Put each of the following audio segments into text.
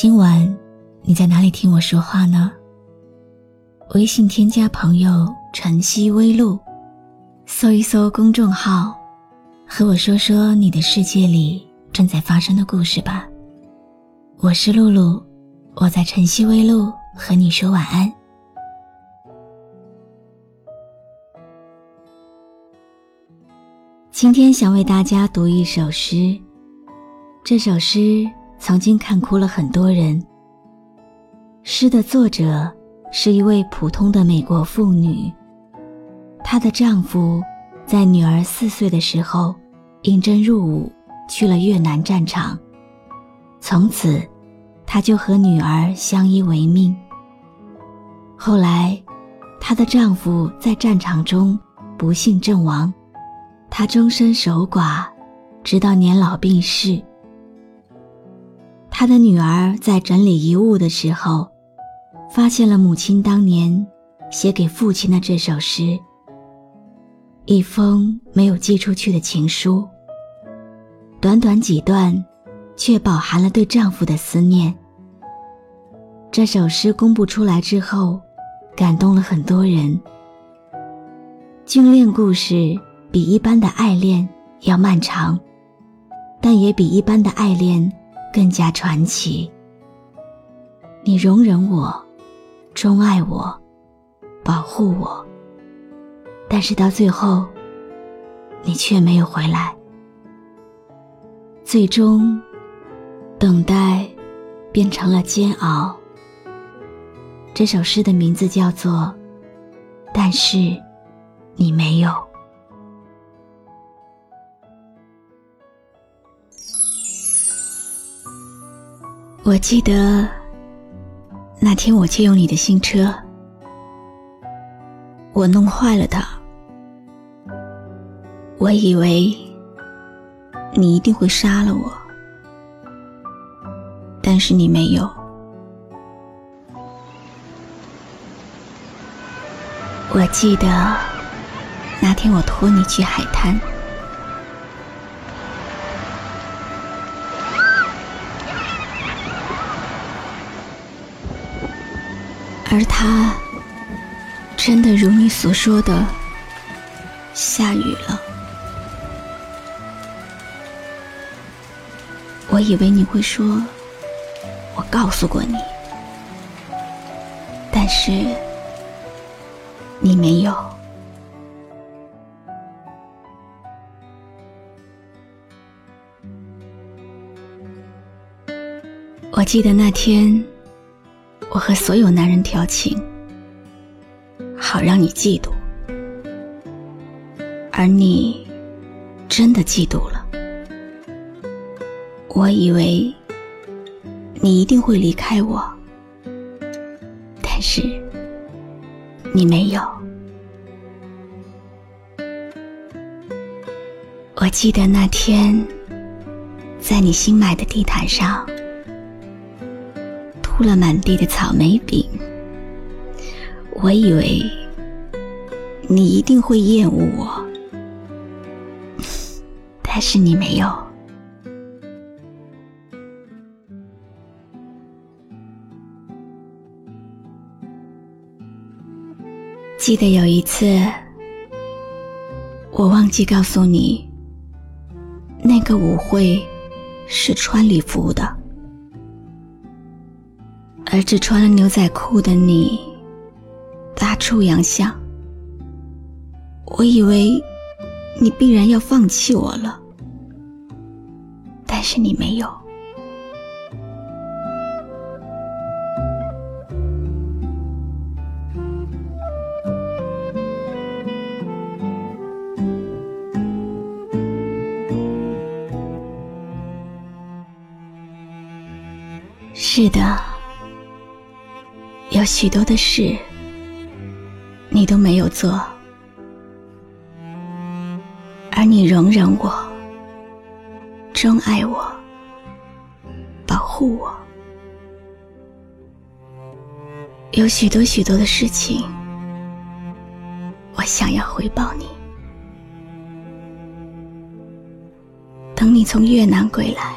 今晚你在哪里听我说话呢？微信添加朋友“晨曦微露”，搜一搜公众号，和我说说你的世界里正在发生的故事吧。我是露露，我在晨曦微露和你说晚安。今天想为大家读一首诗，这首诗。曾经看哭了很多人。诗的作者是一位普通的美国妇女，她的丈夫在女儿四岁的时候应征入伍，去了越南战场，从此她就和女儿相依为命。后来，她的丈夫在战场中不幸阵亡，她终身守寡，直到年老病逝。他的女儿在整理遗物的时候，发现了母亲当年写给父亲的这首诗，一封没有寄出去的情书。短短几段，却饱含了对丈夫的思念。这首诗公布出来之后，感动了很多人。军恋故事比一般的爱恋要漫长，但也比一般的爱恋。更加传奇。你容忍我，钟爱我，保护我，但是到最后，你却没有回来。最终，等待变成了煎熬。这首诗的名字叫做《但是你没有》。我记得那天我借用你的新车，我弄坏了它。我以为你一定会杀了我，但是你没有。我记得那天我拖你去海滩。而他真的如你所说的下雨了。我以为你会说，我告诉过你，但是你没有。我记得那天。我和所有男人调情，好让你嫉妒，而你真的嫉妒了。我以为你一定会离开我，但是你没有。我记得那天，在你新买的地毯上。铺了满地的草莓饼，我以为你一定会厌恶我，但是你没有。记得有一次，我忘记告诉你，那个舞会是穿礼服的。而只穿了牛仔裤的你，大出洋相。我以为你必然要放弃我了，但是你没有。是的，有许多的事你都没有做，而你容忍我、钟爱我、保护我。有许多许多的事情，我想要回报你。等你从越南归来，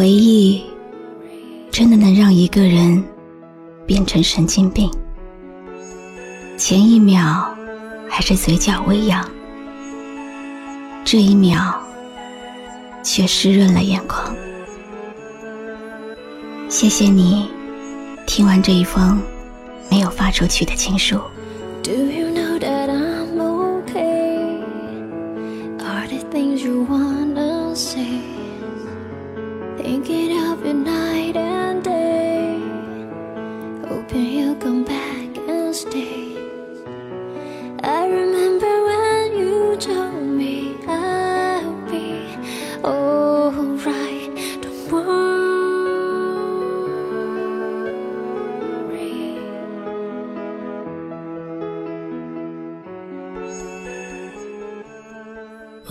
回忆真的能让一个人变成神经病。前一秒还是嘴角微扬，这一秒却湿润了眼眶。谢谢你，听完这一封没有发出去的情书。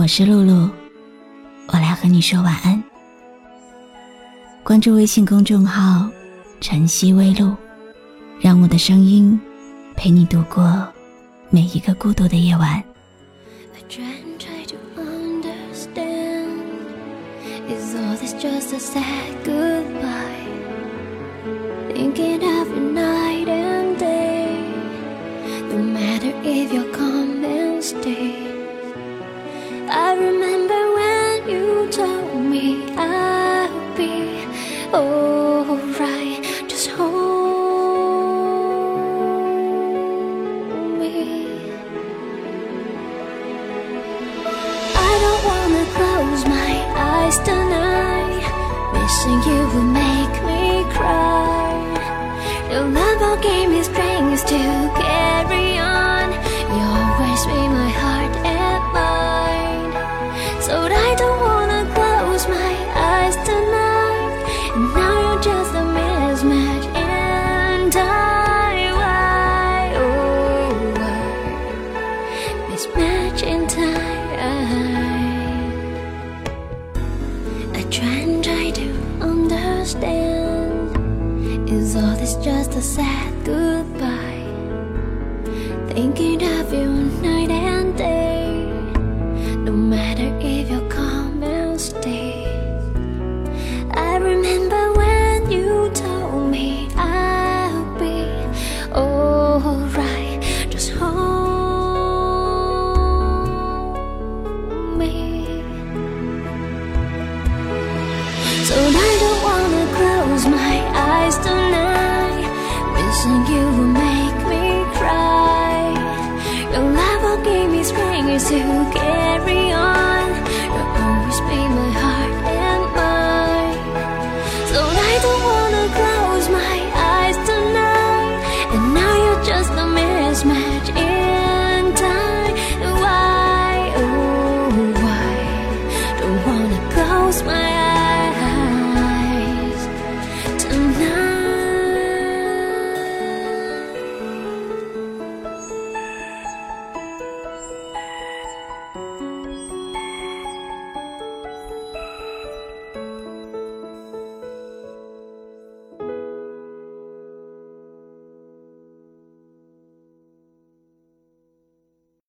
我是露露，我来和你说晚安。关注微信公众号“晨曦微露”，让我的声音陪你度过每一个孤独的夜晚。Oh.